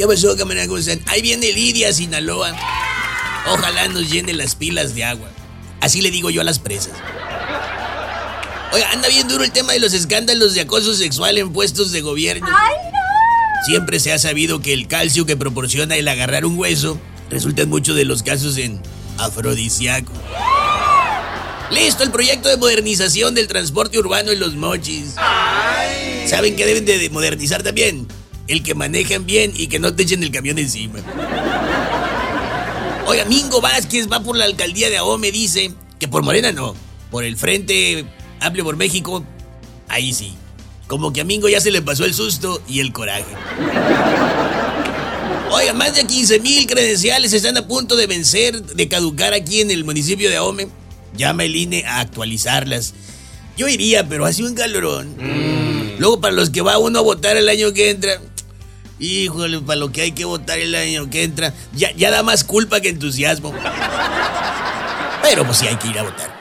¿Qué pasó, camarada? ¿Cómo están? Ahí viene Lidia, Sinaloa. Ojalá nos llene las pilas de agua. Así le digo yo a las presas. Oiga, anda bien duro el tema de los escándalos de acoso sexual en puestos de gobierno. ¡Ay, no! Siempre se ha sabido que el calcio que proporciona el agarrar un hueso resulta en muchos de los casos en afrodisíaco. Listo el proyecto de modernización del transporte urbano en los mochis. ¿Saben qué deben de modernizar también? El que manejan bien y que no te echen el camión encima. Oiga, Mingo Vázquez va por la alcaldía de Ahome, dice que por Morena no, por el Frente Amplio por México, ahí sí. Como que a Mingo ya se le pasó el susto y el coraje. Oiga, más de 15 mil credenciales están a punto de vencer, de caducar aquí en el municipio de Ahome. Llama el INE a actualizarlas. Yo iría, pero hace un calorón. Luego, para los que va uno a votar el año que entra, híjole, para lo que hay que votar el año que entra, ya, ya da más culpa que entusiasmo. Pero pues sí hay que ir a votar.